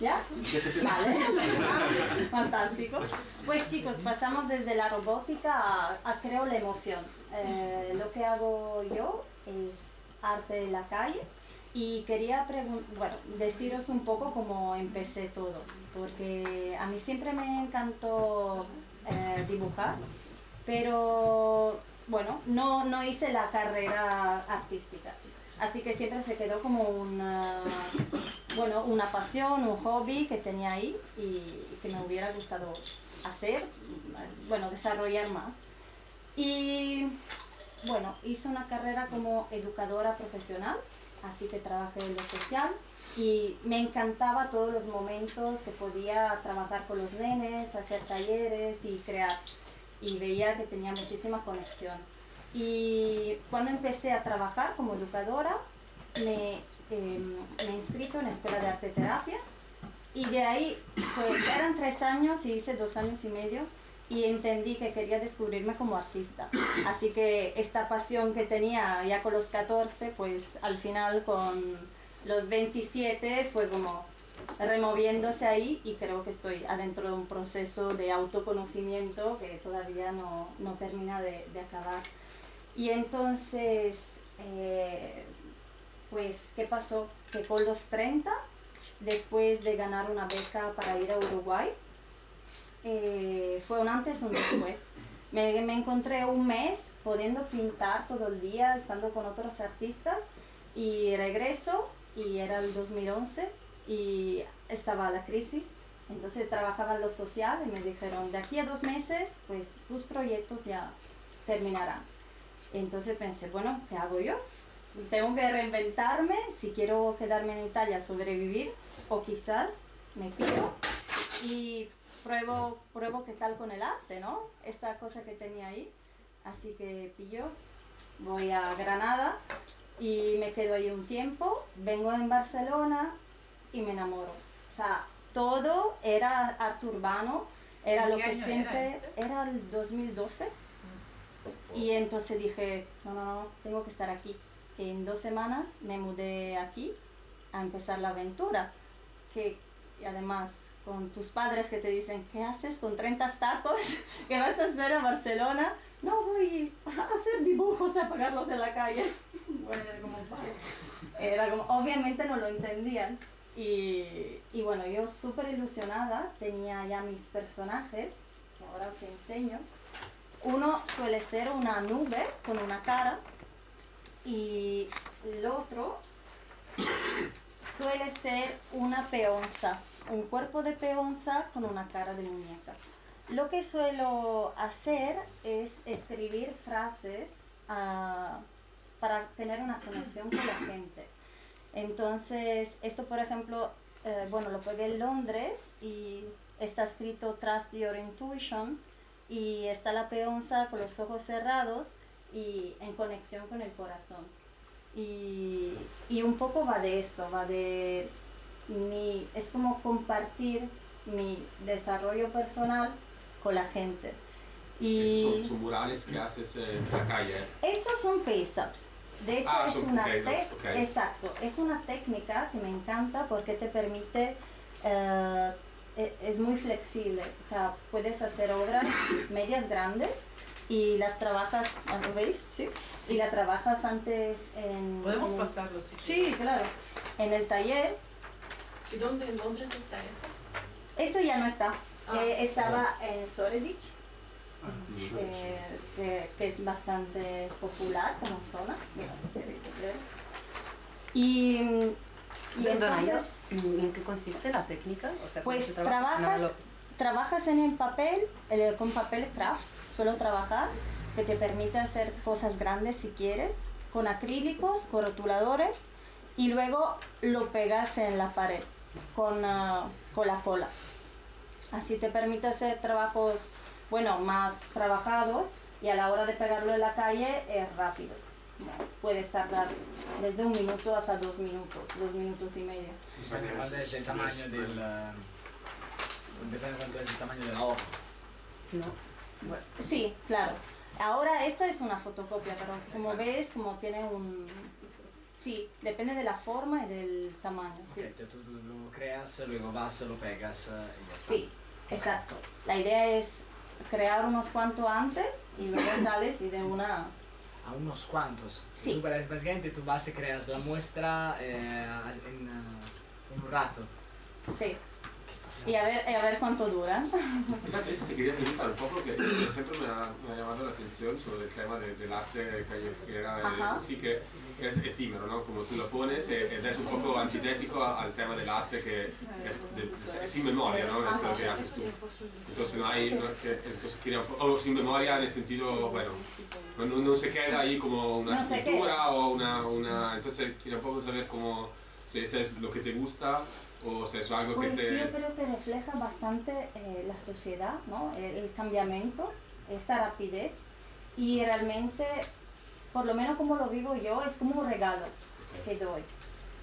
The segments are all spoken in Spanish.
¿Ya? Vale. Fantástico. Pues chicos, pasamos desde la robótica a, a creo la emoción. Eh, lo que hago yo es arte de la calle y quería bueno, deciros un poco cómo empecé todo, porque a mí siempre me encantó eh, dibujar, pero bueno, no, no hice la carrera artística. Así que siempre se quedó como una, bueno, una pasión, un hobby que tenía ahí y que me hubiera gustado hacer, bueno, desarrollar más. Y bueno, hice una carrera como educadora profesional, así que trabajé en lo social y me encantaba todos los momentos que podía trabajar con los nenes, hacer talleres y crear. Y veía que tenía muchísima conexión. Y cuando empecé a trabajar como educadora, me, eh, me inscrito en la Escuela de Arte Terapia y de ahí, pues eran tres años y hice dos años y medio y entendí que quería descubrirme como artista. Así que esta pasión que tenía ya con los 14, pues al final con los 27 fue como removiéndose ahí y creo que estoy adentro de un proceso de autoconocimiento que todavía no, no termina de, de, acabar. Y entonces, eh, pues, ¿qué pasó? Que con los 30, después de ganar una beca para ir a Uruguay, eh, fue un antes un después. Me, me, encontré un mes pudiendo pintar todo el día, estando con otros artistas y regreso y era el 2011 y estaba la crisis. Entonces trabajaba en lo social y me dijeron, de aquí a dos meses, pues tus proyectos ya terminarán. Entonces pensé, bueno, ¿qué hago yo? Tengo que reinventarme si quiero quedarme en Italia, sobrevivir, o quizás me pido y pruebo, pruebo qué tal con el arte, ¿no? Esta cosa que tenía ahí. Así que pillo, voy a Granada y me quedo ahí un tiempo, vengo en Barcelona y me enamoro. O sea, todo era arte urbano, era lo que siempre... Era, este? era, el 2012. Y entonces dije, no, no, no, tengo que estar aquí. En dos semanas me mudé aquí a empezar la aventura. Que además con tus padres que te dicen, ¿qué haces con 30 tacos? ¿Qué vas a hacer a Barcelona? No, voy a hacer dibujos a pagarlos en la calle. Bueno, era como, era como, obviamente no lo entendían. Y, y bueno, yo súper ilusionada, tenía ya mis personajes, que ahora os enseño. Uno suele ser una nube con una cara y el otro suele ser una peonza, un cuerpo de peonza con una cara de muñeca. Lo que suelo hacer es escribir frases uh, para tener una conexión con la gente. Entonces, esto por ejemplo, eh, bueno, lo puede en Londres y está escrito Trust Your Intuition y está la peonza con los ojos cerrados y en conexión con el corazón. Y, y, un poco va de esto, va de mi, es como compartir mi desarrollo personal con la gente. Y son, murales que haces en la calle. Estos son paste-ups. De hecho, ah, es una exacto, es una técnica que me encanta porque te permite, eh, e, es muy flexible, o sea, puedes hacer obras medias grandes y las trabajas, ¿lo veis? Sí. Y la trabajas antes en... Podemos pasarlo, sí. Sí, claro. En el taller. ¿Y dónde en Londres está eso? Esto ya no está. Ah. Eh, estaba en Shoreditch, ah, eh, que, es bastante popular como zona. Y, y entonces, ¿en qué consiste la técnica? O sea, pues trabajas, trabajas en el papel, con papel craft suelo trabajar, que te permite hacer cosas grandes si quieres, con acrílicos, con rotuladores, y luego lo pegas en la pared con, uh, con la cola. Así te permite hacer trabajos, bueno, más trabajados y a la hora de pegarlo en la calle es rápido. puedes tardar desde un minuto hasta dos minutos, dos minutos y medio. Depende del tamaño del... Depende cuánto es el tamaño de la hoja. No. Sí, claro. Ahora esta es una fotocopia, pero como ves, como tiene un, Sí, depende de la forma y del tamaño, sí. Tú, tú lo creas, luego vas, lo pegas eh, y ya está. Sí, exacto. La idea es crear unos cuantos antes y luego sales y de una... A unos cuantos. Sí. Tú, básicamente tú vas y creas la muestra eh, en, eh, en un rato. Sí, ¿Qué pasa? y a ver, y a ver cuánto dura. Esatto, esto te quería preguntar un poco porque siempre me ha, me ha llamado la atención sobre el tema de- del arte callejera, eh, Ajá. sí que, que es efímero, ¿no? Como tú lo pones, eh, es un poco antitético a- al tema del arte que, que es, de- es sin memoria, ¿no? Es lo que haces tú. Entonces no hay, no es que, entonces quería un poco, o sin memoria en el sentido, bueno, no, no- no se queda ahí como una No se escultura o una, una, entonces quería un poco saber cómo, si ese es lo que te gusta o si es algo Pues que te... yo creo que refleja bastante eh, la sociedad, ¿no? El, el cambiamiento, esta rapidez y realmente, por lo menos como lo vivo yo, es como un regalo que doy.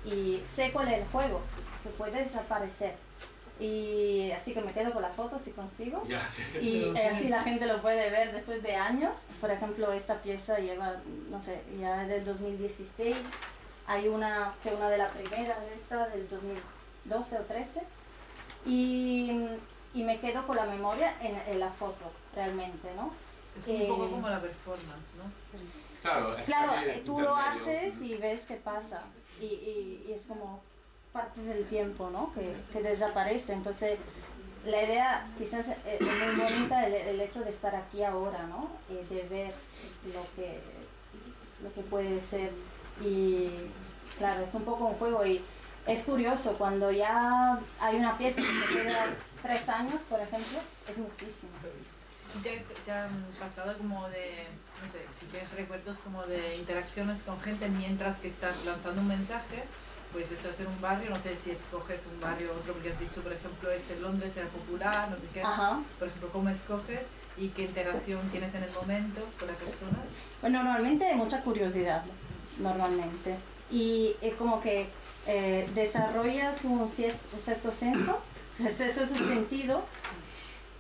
Y sé cuál es el juego, que puede desaparecer. Y así que me quedo con la foto si consigo. Sí. Y eh, así la gente lo puede ver después de años. Por ejemplo, esta pieza lleva, no sé, ya del 2016. Hay una, que una de las primeras de esta, del 2012 o 13. Y, y me quedo con la memoria en, en la foto, realmente, ¿no? Es un Eh, poco como la performance, ¿no? Claro, es Claro, casi eh, tú lo haces y ves qué pasa. Y, y- y es como parte del tiempo, ¿no? Que, que desaparece. Entonces, la idea quizás eh, es muy bonita el, el hecho de estar aquí ahora, ¿no? Eh, de ver lo que, lo que puede ser. Y claro, es un poco un juego. Y es curioso, cuando ya hay una pieza que se queda tres años, por ejemplo, es muchísimo. ¿Y ¿Te, te han pasado como de, no sé, si tienes recuerdos como de interacciones con gente mientras que estás lanzando un mensaje? Pues estás en un barrio, no sé si escoges un barrio otro, porque has dicho, por ejemplo, este Londres era popular, no sé qué. Ajá. Por ejemplo, ¿cómo escoges y qué interacción tienes en el momento con las personas? Pues normalmente hay mucha curiosidad, normalmente. Y es como que eh, desarrollas un, sies- un sexto senso, un sexto sentido,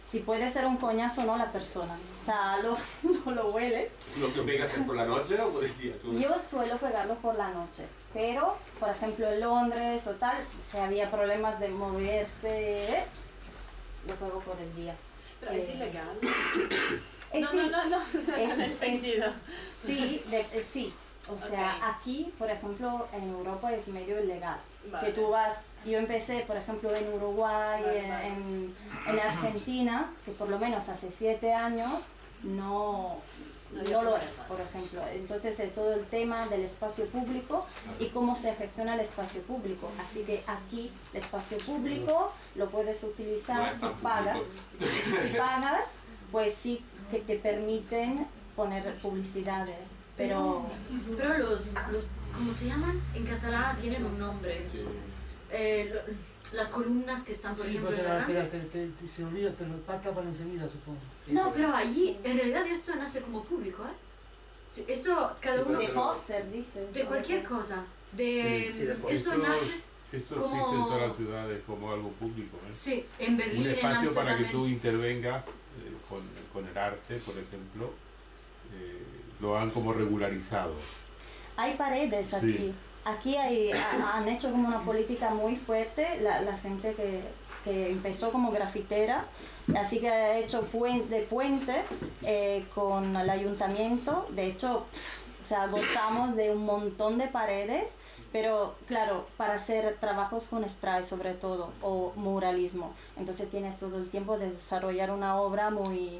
si puede ser un coñazo o no la persona. O sea, lo, no lo hueles. ¿Tú lo, lo pegas por la noche o por el día? Tú- Yo suelo pegarlo por la noche, pero, por ejemplo, en Londres o tal, si había problemas de moverse, lo pego por el día. Pero es Eh, ilegal. Eh, no, sí, no, no, no, no, en el es- sentido. Sí, de- eh, sí. O sea, aquí, por ejemplo, en Europa es medio ilegal. Vale. Si tú vas, yo empecé, por ejemplo, en Uruguay, Vale, en, vale. en- en Argentina, que por lo menos hace siete años no, No había no lo es, por ejemplo. Entonces, es todo el tema del espacio público y cómo se gestiona el espacio público. Así que aquí, el espacio público lo puedes utilizar si público. pagas si pagas, pues sí que te permiten poner publicidades. Pero Pero los, los, ¿cómo se llaman? En catalán tienen un nombre. Sí. Eh, lo- las columnas que están, por Sí, ejemplo, porque en la la, te, te, te- se olvida, te lo tapan enseguida, supongo. No, pero allí, en realidad esto nace como público, ¿eh? Sí, Esto, cada Sí, uno, de póster, dices. de cualquier cosa. De, Sí, sí, esto esto- nace, Esto Como- existe en todas las ciudades como algo público. ¿eh? sí, en Berlín, Un en espacio para que tú intervengas eh, con, con el arte, por ejemplo, eh, lo han como regularizado. Hay paredes Sí. aquí. Aquí hay, ha- han hecho como una política muy fuerte, la, la gente que, que empezó como grafitera, así que ha hecho puente, de puente eh, con el ayuntamiento. De hecho, o sea, gozamos de un montón de paredes, pero claro, para hacer trabajos con spray sobre todo, o muralismo. Entonces tienes todo el tiempo de desarrollar una obra muy,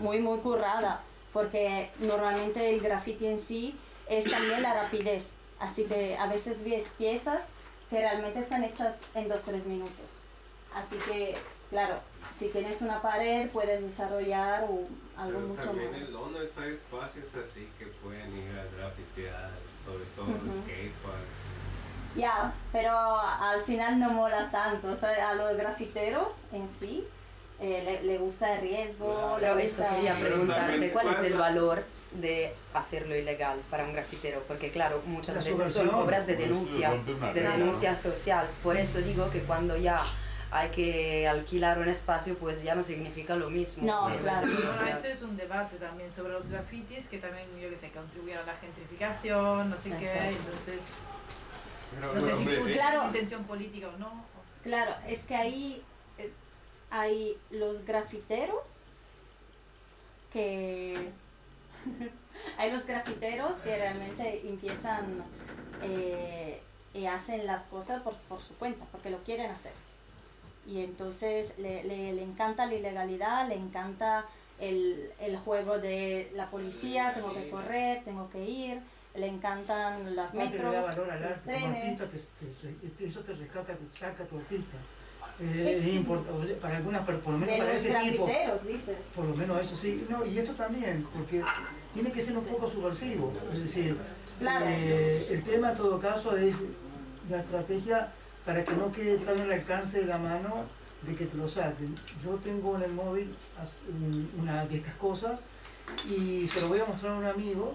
muy, muy currada, porque normalmente el graffiti en sí es también la rapidez. Así que a veces ves piezas que realmente están hechas en 2-3 minutos. Así que, claro, si tienes una pared puedes desarrollar un- algo Pero mucho también más. en Londres hay espacios así que pueden ir a grafitear, sobre todo Ujú. skateparks. Ya, pero al final no mola tanto. O sea, a los grafiteros en sí eh, le, le gusta el riesgo. Pero le eso gusta- quería preguntarte, ¿cuál es el valor de hacerlo ilegal para un grafitero? Porque claro, muchas La veces son obras de denuncia, de denuncia social. Por eso digo que cuando ya hay que alquilar un espacio, pues ya no significa lo mismo. No, claro. Bueno, ese es un debate también sobre los grafitis que también, yo que sé, contribuyen a la gentrificación, no sé qué, entonces, Pero, no sé si tú Claro. intención política o no. Claro, es que ahí hay los grafiteros que hay los grafiteros que realmente empiezan eh, y hacen las cosas por, por su cuenta, porque lo quieren hacer. Y entonces le, le- le encanta la ilegalidad, le encanta el, el juego de la policía, tengo que correr, tengo que ir, le encantan las metros, da valor al los trenes. artista, te- te- eso te rescata, te saca tu artista. Eh, es importante, para algunas, por lo menos De para los ese tipo, dices. por lo menos eso sí. No, y esto también, porque tiene que ser un poco subversivo. Es decir, Claro. eh, el tema en todo caso es la estrategia para que no quede tan al alcance de la mano de que te lo saquen. Yo tengo en el móvil una de estas cosas y se lo voy a mostrar a un amigo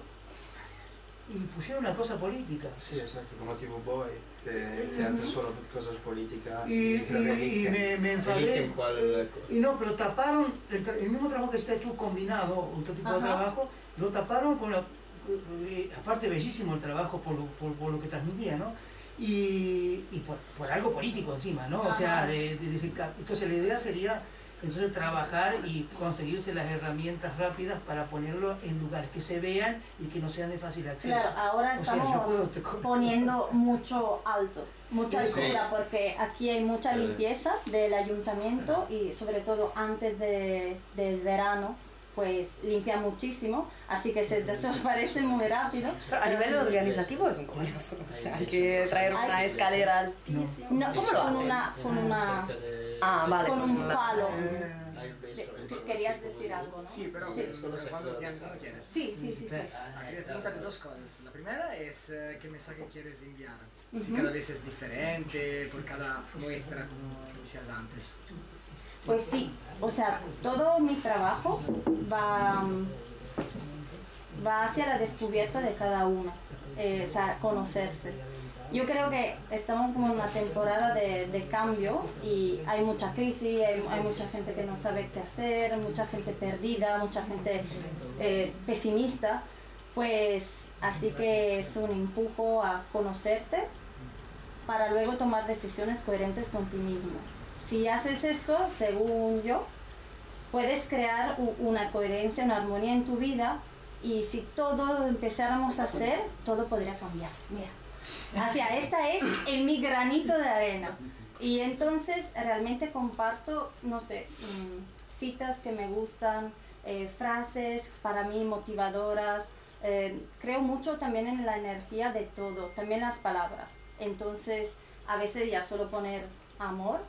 y pusieron una cosa política. Sí, exacto, como tipo Boy, que, que hace solo cosas políticas. Y, y- y eligen- me, me enfadé. cuál- Y no, pero taparon el, el mismo trabajo que está tú combinado, otro tipo de Ajá. trabajo, lo taparon con la. eh, aparte, bellísimo el trabajo por lo, por, por lo que transmitía, ¿no? Y, y por, por algo político encima, ¿no? O sea, Ajá. de, de ca- entonces la idea sería entonces trabajar y conseguirse las herramientas rápidas para ponerlo en lugares que se vean y que no sean de fácil acceso. Claro, ahora O sea, estamos puedo- te co- poniendo mucho alto, mucha Sí. altura, porque aquí hay mucha limpieza del ayuntamiento y sobre todo antes de, del verano, pues limpia muchísimo, así que se desaparece muy rápido. Pero a nivel organizativo es un coñazo. O sea, hay que traer una escalera altísima. No, ¿Cómo lo con haces? una, con una, Ah, vale. con un palo. De- querías decir algo, ¿no? Sí, pero, cuando, quieres-. Sí, sí, sí, sí. Ah, quería preguntarte dos cosas. La primera es eh, qué mensaje quieres enviar. Si cada vez es diferente, por cada muestra, como decías antes. Pues sí, o sea, todo mi trabajo va, va hacia la descubierta de cada uno, eh, o sea, conocerse. Yo creo que estamos como en una temporada de, de cambio y hay mucha crisis, hay, hay mucha gente que no sabe qué hacer, mucha gente perdida, mucha gente eh, pesimista. Pues así que es un empujo a conocerte para luego tomar decisiones coherentes con ti mismo. Si haces esto, según yo, puedes crear una coherencia, una armonía en tu vida y si todo empezáramos a hacer, todo podría cambiar. Mira, hacia esta es el mi granito de arena. Y entonces realmente comparto, no sé, mm, citas que me gustan, eh, frases para mí motivadoras. eh, creo mucho también en la energía de todo, también las palabras. Entonces, a veces ya solo poner amor,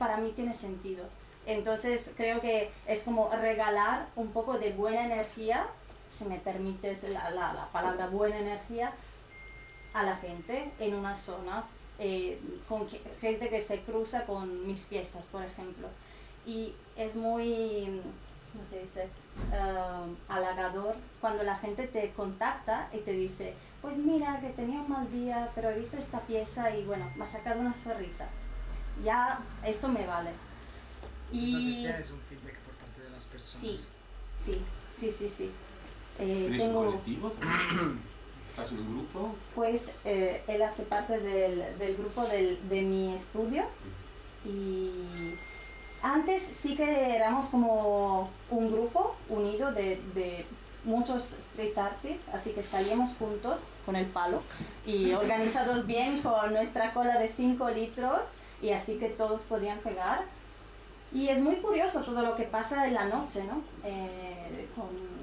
para mí tiene sentido. Entonces, creo que es como regalar un poco de buena energía, si me permites la, la, la palabra buena energía, a la gente en una zona, eh, con gente que se cruza con mis piezas, por ejemplo. Y es muy, ¿cómo se dice? Ah, halagador cuando la gente te contacta y te dice, pues mira que tenía un mal día, pero he visto esta pieza y bueno, me ha sacado una sonrisa. Ya esto me vale. Entonces Y tienes un feedback por parte de las personas. sí, sí, sí, sí, sí. Eh, ¿Tienes un tengo, colectivo? ¿Estás en un grupo? pues eh, él hace parte del, del grupo del, de mi estudio y antes sí que éramos como un grupo unido de, de muchos street artists, así que salíamos juntos con el palo y organizados bien con nuestra cola de 5 litros y así que todos podían pegar. Y es muy curioso todo lo que pasa en la noche, ¿no? Eh, con-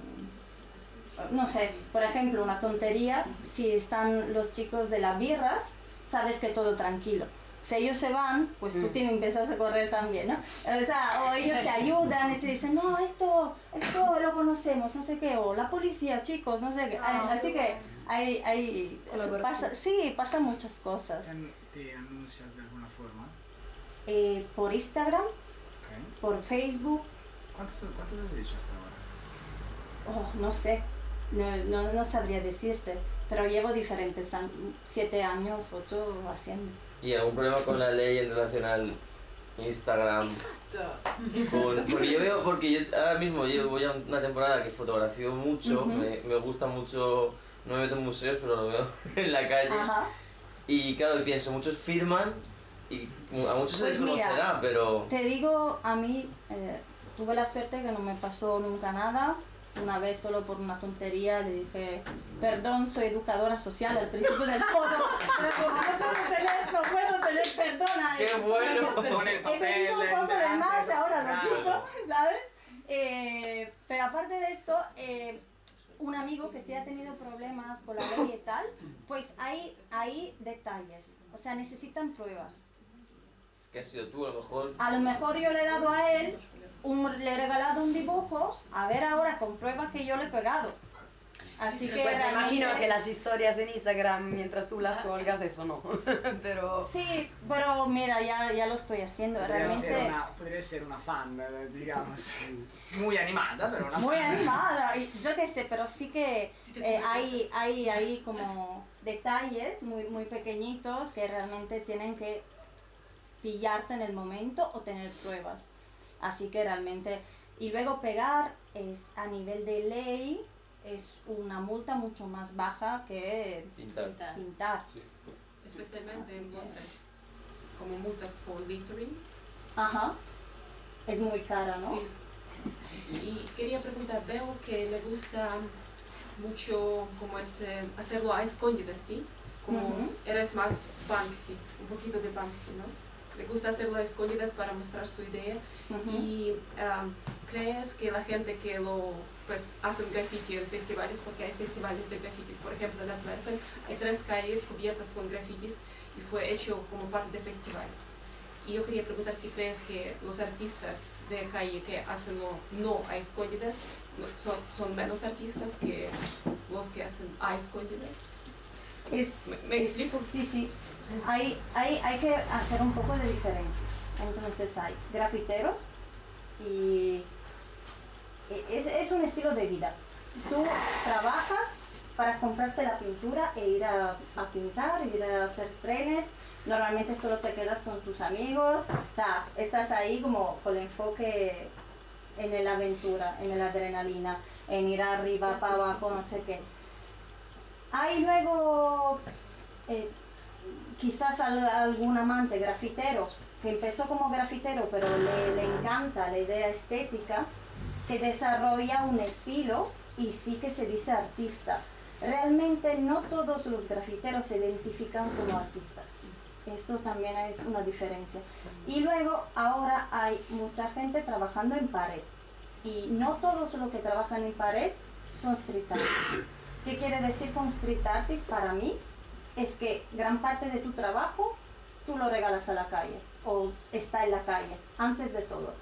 no sé, por ejemplo, una tontería, si están los chicos de las birras, sabes que todo tranquilo. Si ellos se van, pues tú Mm. tienes, empiezas a correr también, ¿no? O sea, o ellos te ayudan y te dicen, no, esto, esto lo conocemos, no sé qué, o la policía, chicos, no sé qué. Ah, Así que hay, hay, pasa, sí, pasan muchas cosas. Te, an- te anuncias de. Eh, por Instagram, Ok. por Facebook, ¿Cuántas, ¿Cuántas has hecho hasta ahora? oh, no sé, no, no, no sabría decirte, pero llevo diferentes, an- siete años, ocho haciendo. ¿Y algún problema con la ley en relación al Instagram. Con- porque yo veo, porque yo ahora mismo llevo voy a una temporada que fotografío mucho, Ujú. me, me gusta mucho, no me meto en museos, pero lo veo en la calle. Ajá. Y claro, pienso, muchos firman y a muchos Pues se les mira, pero Te digo, a mí eh, tuve la suerte que no me pasó nunca nada. Una vez solo por una tontería le dije, perdón, soy educadora social al principio del foro, pero como no puedo tener, no puedo tener perdón ahí. ¡Qué bueno! Pon el He papel pedido un poco de más, ahora quito, ¿sabes? Eh, pero aparte de esto, eh, un amigo que sí ha tenido problemas con la ley y tal, pues hay, hay detalles, o sea, necesitan pruebas. Que has sido tú a lo mejor. A lo mejor yo le he dado a él, un- le he regalado un dibujo, a ver ahora comprueba que yo le he pegado. Así que pues me imagino que las historias en Instagram mientras tú las colgas, eso no. Pero Sí, pero mira, ya, ya lo estoy haciendo, Podría realmente ser, una, podría ser una fan, eh, digamos. Muy animada, pero una muy fan. animada, yo qué sé, pero sí que eh, hay, hay, hay como detalles muy, muy pequeñitos que realmente tienen que pillarte en el momento o tener pruebas. Así que realmente, y luego pegar es a nivel de ley, es una multa mucho más baja que Pintar. pintar. Especialmente en Londres, como multa por littering. Ajá. Es muy cara, ¿no? Sí. Y quería preguntar, veo que le gusta mucho como es hacerlo a escondidas, ¿sí? Como Ujú. eres más Banksy, un poquito de Banksy, ¿no? Le gusta hacerlo a escondidas para mostrar su idea Ujú. y um, crees que la gente que lo pues hacen graffiti en festivales porque hay festivales de grafitis por ejemplo en Antwerpen hay tres calles cubiertas con grafitis y fue hecho como parte del festival y yo quería preguntar si crees que los artistas de calle que hacen no, no a escondidas no- son, son menos artistas que los que hacen a escondidas Es, ¿Me- me es- explico? Sí, sí. Hay, hay, hay que hacer un poco de diferencias. Entonces hay grafiteros y es, es un estilo de vida. Tú trabajas para comprarte la pintura e ir a, a pintar, ir a hacer trenes. Normalmente solo te quedas con tus amigos. O estás ahí como con el enfoque en la aventura, en la adrenalina, en ir arriba, para abajo, no sé qué. Hay luego eh, quizás al- algún amante grafitero que empezó como grafitero pero le, le encanta la idea estética, que desarrolla un estilo y sí que se dice artista. Realmente no todos los grafiteros se identifican como artistas. Esto también es una diferencia. Y luego ahora hay mucha gente trabajando en pared. Y no todos los que trabajan en pared son street artists. ¿Qué quiere decir con street artist para mí? Es que gran parte de tu trabajo tú lo regalas a la calle o está en la calle, antes de todo.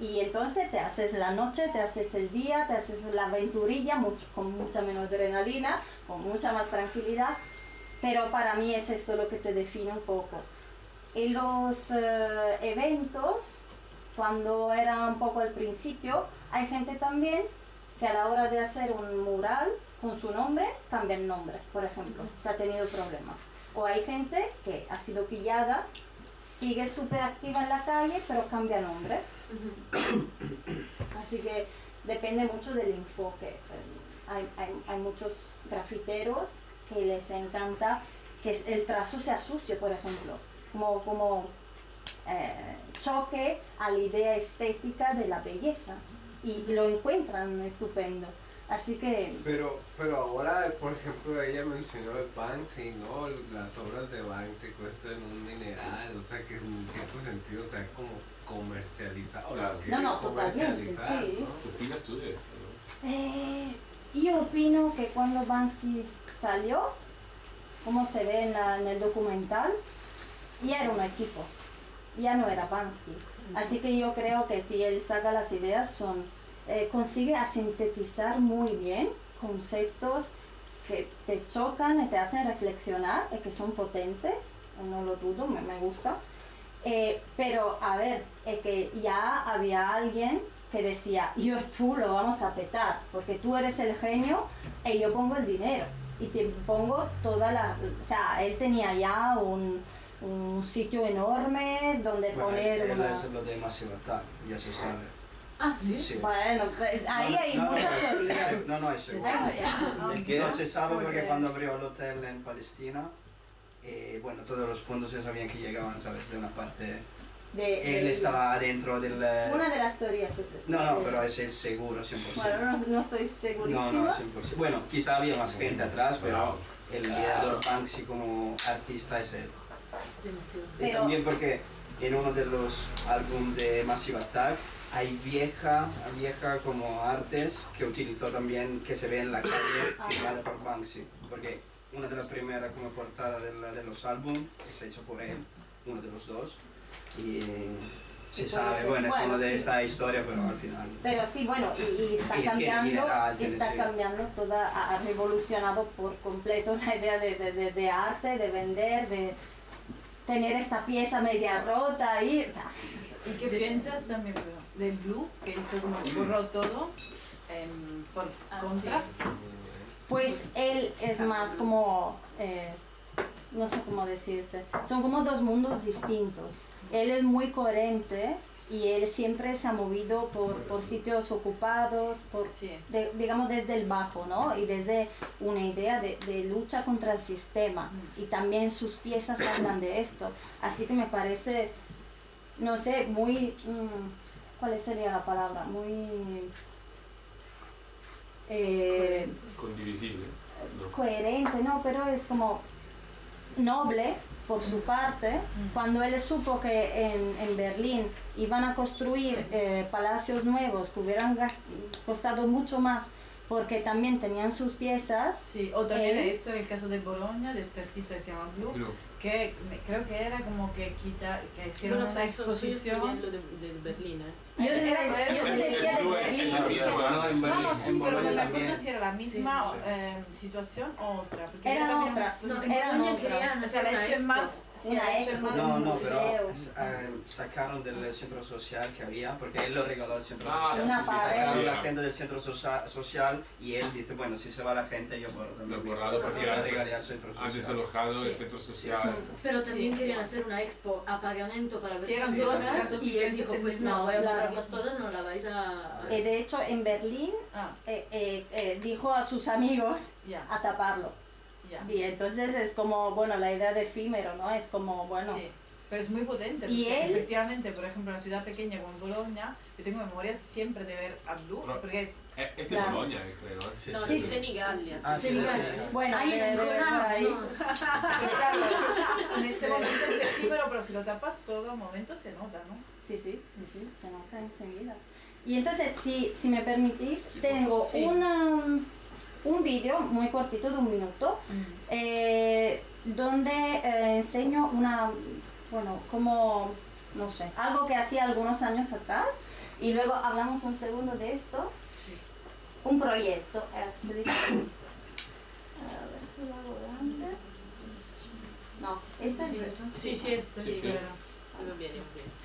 Y entonces te haces la noche, te haces el día, te haces la aventurilla con mucha menos adrenalina, con mucha más tranquilidad. Pero para mí es esto lo que te define un poco. En los eh, eventos, cuando era un poco al principio, hay gente también que a la hora de hacer un mural con su nombre, cambia el nombre, por ejemplo, se ha tenido problemas. O hay gente que ha sido pillada, sigue súper activa en la calle, pero cambia nombre. Así que depende mucho del enfoque. Hay, hay- hay muchos grafiteros que les encanta que el trazo sea sucio, por ejemplo, como, como eh, choque a la idea estética de la belleza y lo encuentran estupendo. Así que Pero, pero ahora, por ejemplo, ella mencionó el Banksy, ¿no? Las obras de Banksy cuestan un dineral, o sea que en cierto sentido se ha como comercializado. Claro. No, no, totalmente, sí. ¿no? ¿Qué opinas tú de esto? no? Eh, yo opino que cuando Bansky salió, como se ve en, la- en el documental, ya era un equipo, ya no era Bansky. Así que yo creo que si él saca las ideas, son, eh, consigue a sintetizar muy bien conceptos que te chocan y te hacen reflexionar y que son potentes, no lo dudo, me, me gusta. Eh, pero a ver, es que ya había alguien que decía, yo tú lo vamos a petar, porque tú eres el genio y yo pongo el dinero y te pongo toda la... O sea, él tenía ya un, un sitio enorme donde Bueno, poner él una... es lo de Massive Attack, ya se sabe. Ah, sí. Sí. Bueno, pues, ahí No, hay no, no, muchas es- teorías. es- No, no, es seguro. sabe ya? ¿El qué? No se sabe porque cuando abrió el hotel en Palestina, eh, bueno, todos los fondos se sabían que llegaban, ¿sabes? De una parte... De- él de- estaba dentro del... eh, Una de las teorías es esta. No, no, que- pero es el seguro, 100%. Bueno, no, no estoy No, segurísima. no, 100%. Bueno, quizá había más gente atrás, pero el liderazgo Banksy como artista es él. Y Pero- también porque en uno de los álbumes de Massive Attack hay vieja, vieja como artes que utilizó también, que se ve en la calle, Ah. firmada por Banksy. Porque una de las primeras como portada de, la- de los álbumes es hecha por él, uno de los dos. Y se sabe, ser. bueno, es uno de sí. esta historia, pero al final... Pero sí, bueno, y, y está Y tiene cambiando, general, tiene, está sí. cambiando toda, ha revolucionado por completo la idea de, de, de, de arte, de vender, de tener esta pieza media rota o sea, ¿Y qué piensas también pero, de Blue, que hizo como borró todo em, por contra? Pues él es más como, eh, no sé cómo decirte, son como dos mundos distintos. Él es muy coherente y él siempre se ha movido por, por sitios ocupados, por, de- digamos desde el bajo, ¿no? Y desde una idea de, de lucha contra el sistema. Y también sus piezas hablan de esto. Así que me parece, no sé, muy, mm, ¿cuál sería la palabra? Muy... eh, Condivisible. ¿no? coherente, no, pero es como noble por su parte. Cuando él supo que en, en Berlín iban a construir eh, palacios nuevos que hubieran costado mucho más porque también tenían sus piezas. Sí, o también él- esto era el caso de Bologna, de este artista que se llama Blue, Blue. Que me- creo que era como que quita, que hicieron Bueno, una pues, sí, exposición. viendo de, de Berlín, ¿eh? Yo Era- era- decía de Berlín. es la misma, No, sí, pero me acuerdo si era la misma Sí. eh, situación o otra. Porque Era también otra. una exposición. No, Era otra. O sea, la hecho en expo. más. Una la. No, no, pero sacaron del centro social que había, porque él lo regaló al centro Ah, social. Una Sí, sacaron la Sí. gente del centro socia- social y él dice, bueno, si se va la gente, yo borro Lo borrado porque la regalé al centro social. desalojado el Sí. centro social. Pero también Sí. querían hacer una expo a pagamento para ver Sí, eran obras y él dijo, pues no, voy a borrarlas todas, no la vais a... Eh, de hecho, en Berlín Ah, eh, eh, eh, dijo a sus amigos ya, a taparlo. Ya. Y entonces es como, bueno, la idea de efímero, ¿no? Es como, bueno, Sí, pero es muy potente. Y él- Efectivamente, por ejemplo, en una ciudad pequeña como en Bologna, yo tengo memorias siempre de ver a Blue, Pero- porque es Eh, Es de Claro. Bologna, eh, creo. ¿eh? Sí, No, sí, sí. Senigallia. Ah, sí, Senigallia. sí, sí. bueno, Ahí por ahí. En ese momento es efímero, pero si lo tapas todo, un momento se nota, ¿no? Sí, sí, sí, sí, se nota enseguida. Y entonces, si, si me permitís, Sí, tengo Sí. un, um, un vídeo muy cortito de un minuto eh, donde eh, enseño una, bueno, como, no sé, algo que hacía algunos años atrás y luego hablamos un segundo de esto. Sí. Un proyecto, eh, se dice. A ver si lo hago grande. No, esto es... Sí, sí, esto Sí, sí, sí. claro. Iba bien, iba bien.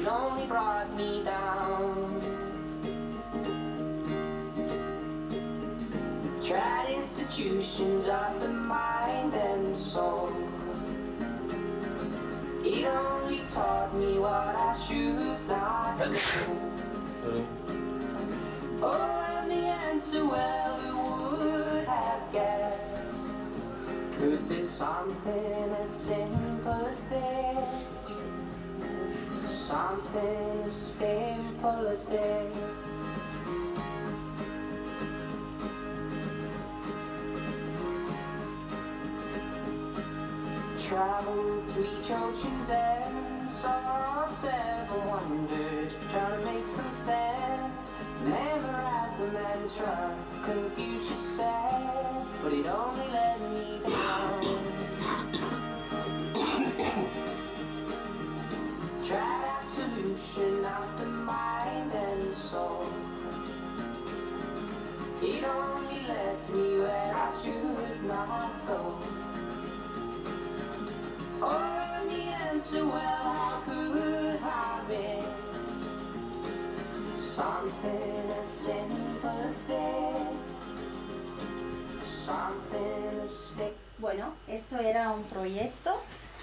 it only brought me down. Tried institutions of the mind and soul. It only taught me what I should not know. Oh, and the answer, well, who would have guessed? Could be something as simple as this. Something as simple as this. Traveled to each ocean's end, saw seven wonders, trying to make some sense. Memorize the mantra, Confucius said, but it only led me down. Tried and. It only me where I should not go. Well, could I something as simple as? Something. Bueno, esto era un proyecto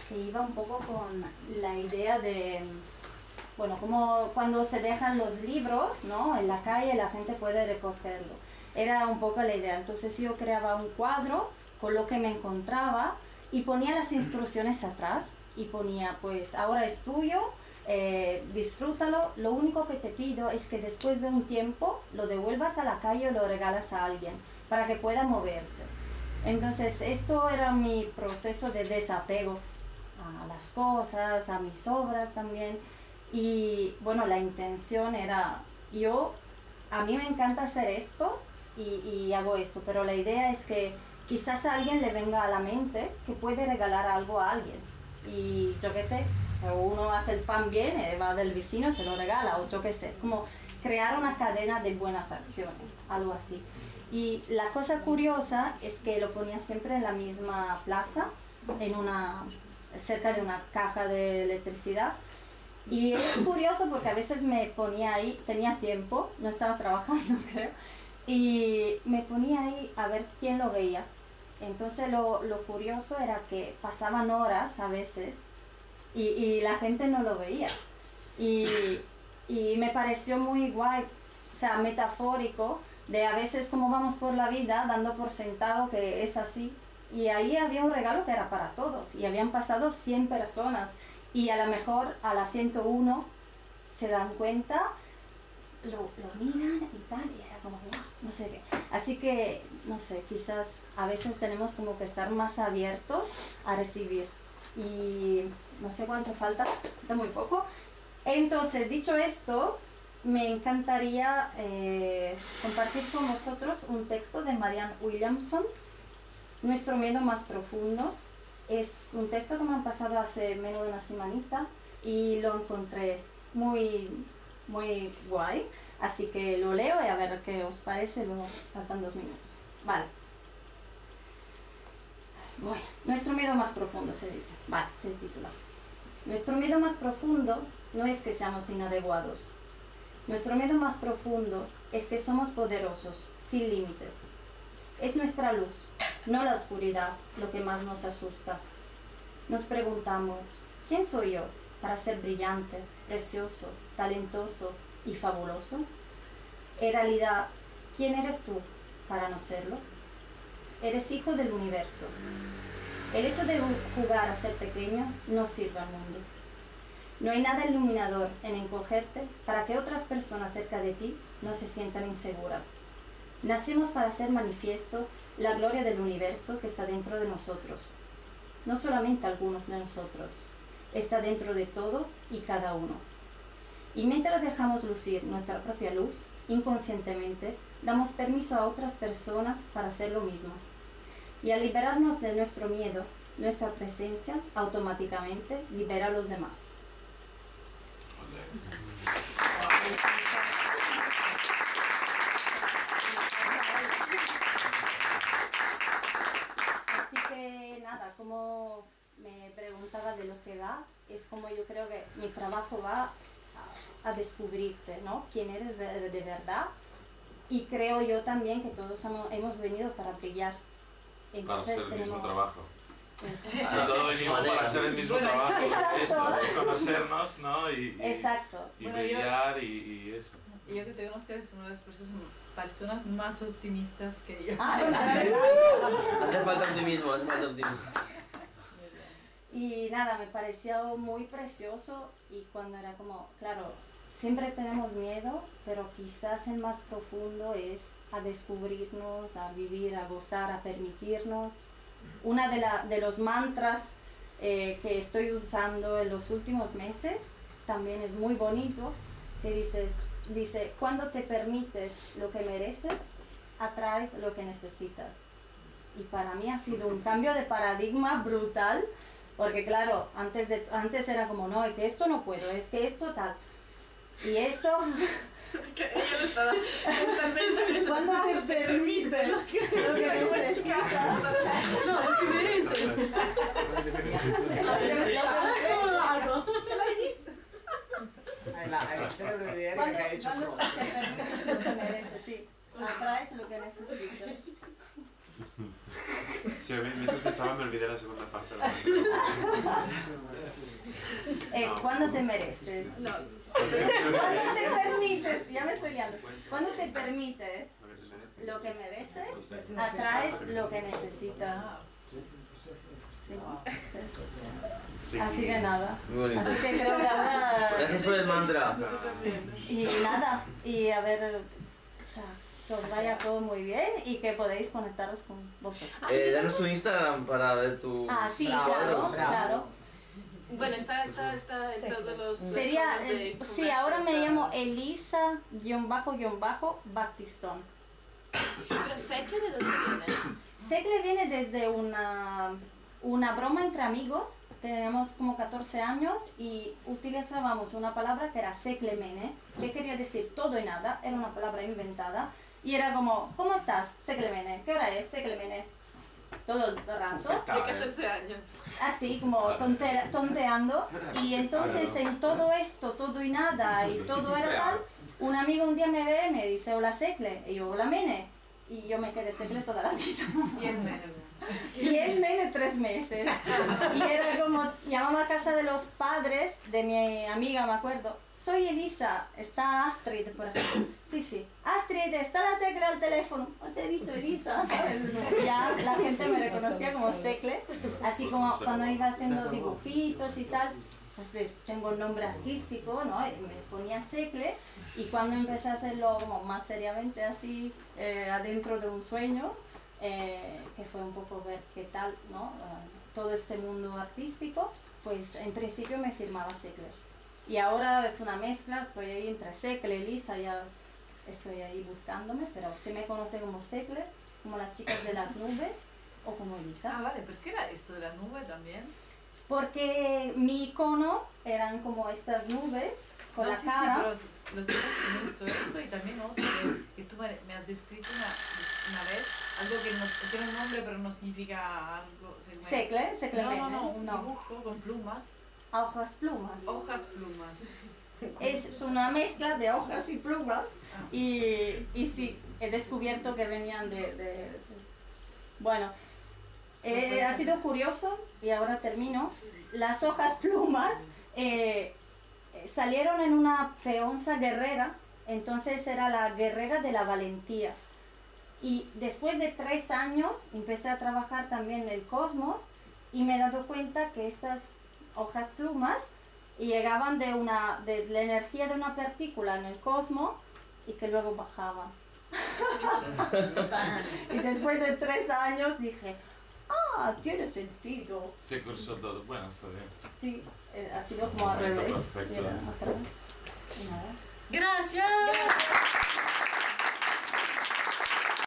que iba un poco con la idea de, bueno, como cuando se dejan los libros, ¿no? En la calle la gente puede recogerlo. Era un poco la idea. Entonces yo creaba un cuadro con lo que me encontraba y ponía las instrucciones atrás y ponía, pues ahora es tuyo, eh, disfrútalo. Lo único que te pido es que después de un tiempo lo devuelvas a la calle o lo regalas a alguien para que pueda moverse. Entonces, esto era mi proceso de desapego a las cosas, a mis obras también. Y bueno, la intención era, yo, a mí me encanta hacer esto y, y hago esto, pero la idea es que quizás a alguien le venga a la mente que puede regalar algo a alguien. Y yo qué sé, uno hace el pan bien, eh, va del vecino, se lo regala, o yo qué sé, como crear una cadena de buenas acciones, algo así. Y la cosa curiosa es que lo ponía siempre en la misma plaza, en una, cerca de una caja de electricidad. Y es curioso porque a veces me ponía ahí, tenía tiempo, no estaba trabajando creo, y me ponía ahí a ver quién lo veía. Entonces lo, lo curioso era que pasaban horas a veces y, y la gente no lo veía. Y, y me pareció muy guay, o sea, metafórico, de a veces como vamos por la vida dando por sentado que es así. Y ahí había un regalo que era para todos y habían pasado 100 personas y a lo mejor a la 101 se dan cuenta, lo, lo miran y tal, y era como, "Guau", no sé qué. Así que, no sé, quizás a veces tenemos como que estar más abiertos a recibir. Y no sé cuánto falta, falta muy poco. Entonces, dicho esto, me encantaría eh, compartir con vosotros un texto de Marianne Williamson, Nuestro miedo más profundo. Es un texto que me han pasado hace menos de una semanita y lo encontré muy, muy guay. Así que lo leo y a ver qué os parece, luego faltan dos minutos. Vale. Bueno, nuestro miedo más profundo se dice. Vale, se titula. Nuestro miedo más profundo no es que seamos inadecuados. Nuestro miedo más profundo es que somos poderosos, sin límite. Es nuestra luz, no la oscuridad, lo que más nos asusta. Nos preguntamos, ¿quién soy yo para ser brillante, precioso, talentoso y fabuloso? En realidad, ¿quién eres tú para no serlo? Eres hijo del universo. El hecho de jugar a ser pequeño no sirve al mundo. No hay nada iluminador en encogerte para que otras personas cerca de ti no se sientan inseguras. Nacimos para hacer manifiesto la gloria del universo que está dentro de nosotros. No solamente algunos de nosotros, está dentro de todos y cada uno. Y mientras dejamos lucir nuestra propia luz, inconscientemente damos permiso a otras personas para hacer lo mismo. Y al liberarnos de nuestro miedo, nuestra presencia automáticamente libera a los demás que nada, como me preguntaba de lo que va, es como yo creo que mi trabajo va a, a descubrirte, ¿no? Quién eres de, de verdad. Y creo yo también que todos hemos, hemos venido para brillar. Para Entonces hacer el mismo trabajo. pues, venimos para hacer el mismo Bueno, trabajo, de conocernos, ¿no? Y, y, Exacto. y Bueno, yo- brillar y, y eso. Y yo que te conozco eres una de las personas, personas más optimistas que yo. Ah, pues, Hace falta optimismo, hace falta optimismo. Y nada, me pareció muy precioso y cuando era como, claro, siempre tenemos miedo, pero quizás el más profundo es a descubrirnos, a vivir, a gozar, a permitirnos. Una de, la, de los mantras eh, que estoy usando en los últimos meses también es muy bonito, que dices, dice, cuando te permites lo que mereces, atraes lo que necesitas. Y para mí ha sido un cambio de paradigma brutal, porque claro, antes, de, antes era como, no, es que esto no puedo, es que esto tal. Y esto, cuando te permites lo que necesitas, No, es que mereces. ¿Cómo lo hago? Hai, la, cerebro ha hecho cuando te permites lo que mereces, sí, atraes lo que necesitas. Sí, mientras pensaba me olvidé la segunda parte. de la Es No. cuando te mereces. No. Cuando te permites, ya me estoy liando. Cuando te permites lo que mereces, atraes lo que necesitas. Sí. Así que nada. Muy bonito. Así que creo que ahora. Gracias por el mantra. Y nada, y a ver, o sea, que os vaya todo muy bien y que podéis conectaros con vosotros. Eh, danos tu Instagram para ver tu... Ah, sí, claro, claro. Bueno, está, está, está en todos los... Sería, de eh, sí, ahora me llamo Elisa-Baptistón. Pero Secle, ¿de dónde viene? Secle viene desde una, una broma entre amigos. Teníamos como 14 años y utilizábamos una palabra que era seclemene, que quería decir todo y nada, era una palabra inventada. Y era como, ¿cómo estás? Seclemene. ¿Qué hora es? Seclemene. Todo el rato. De 14 años. Así como tonte- tonteando. Y entonces en todo esto, todo y nada, y todo era tal, un amigo un día me ve y me dice, hola Secle. Y yo, hola Mene. Y yo me quedé Secle toda la vida. Menú. Y él Mene tres meses. Y era como, llamaba a casa de los padres de mi amiga, me acuerdo. Soy Elisa, está Astrid, por ejemplo. Sí, sí. Astrid, está la Secle al teléfono. "Oh, te he dicho Elisa. Ya la gente me reconocía como Secle. Así como cuando iba haciendo dibujitos y tal, pues tengo el nombre artístico, ¿no? Me ponía Secle. Y cuando empecé a hacerlo como más seriamente así, eh, adentro de un sueño, eh, que fue un poco ver qué tal, ¿no? Ah, todo este mundo artístico, pues en principio me firmaba Secle. Y ahora es una mezcla, estoy ahí entre Secle, Elisa, ya estoy ahí buscándome, pero se me conoce como Secle, como las chicas de las nubes o como Elisa. Ah, vale, ¿por qué era eso de la nube también? Porque mi icono eran como estas nubes con No, la sí, cara. Sí, pero lo tienes mucho esto y también otro tú me, me has descrito una, una vez, algo que no, tiene un nombre pero no significa algo. Secle, secle No, no, no, un no. dibujo con plumas. Hojas plumas. Hojas plumas. Es una mezcla de hojas y plumas. Ah. Y, y sí, he descubierto que venían de... de- de- bueno, eh, ha sido curioso y ahora termino. Las hojas plumas eh, salieron en una peonza guerrera, entonces era la guerrera de la valentía. Y después de tres años empecé a trabajar también en el cosmos y me he dado cuenta que estas hojas plumas llegaban de, una, de la energía de una partícula en el cosmos y que luego bajaban. y después de tres años dije, ah, tiene sentido. Se cruzó todo. Bueno, está bien. Sí, eh, ha sido como al revés. perfecto. al revés. Y Gracias.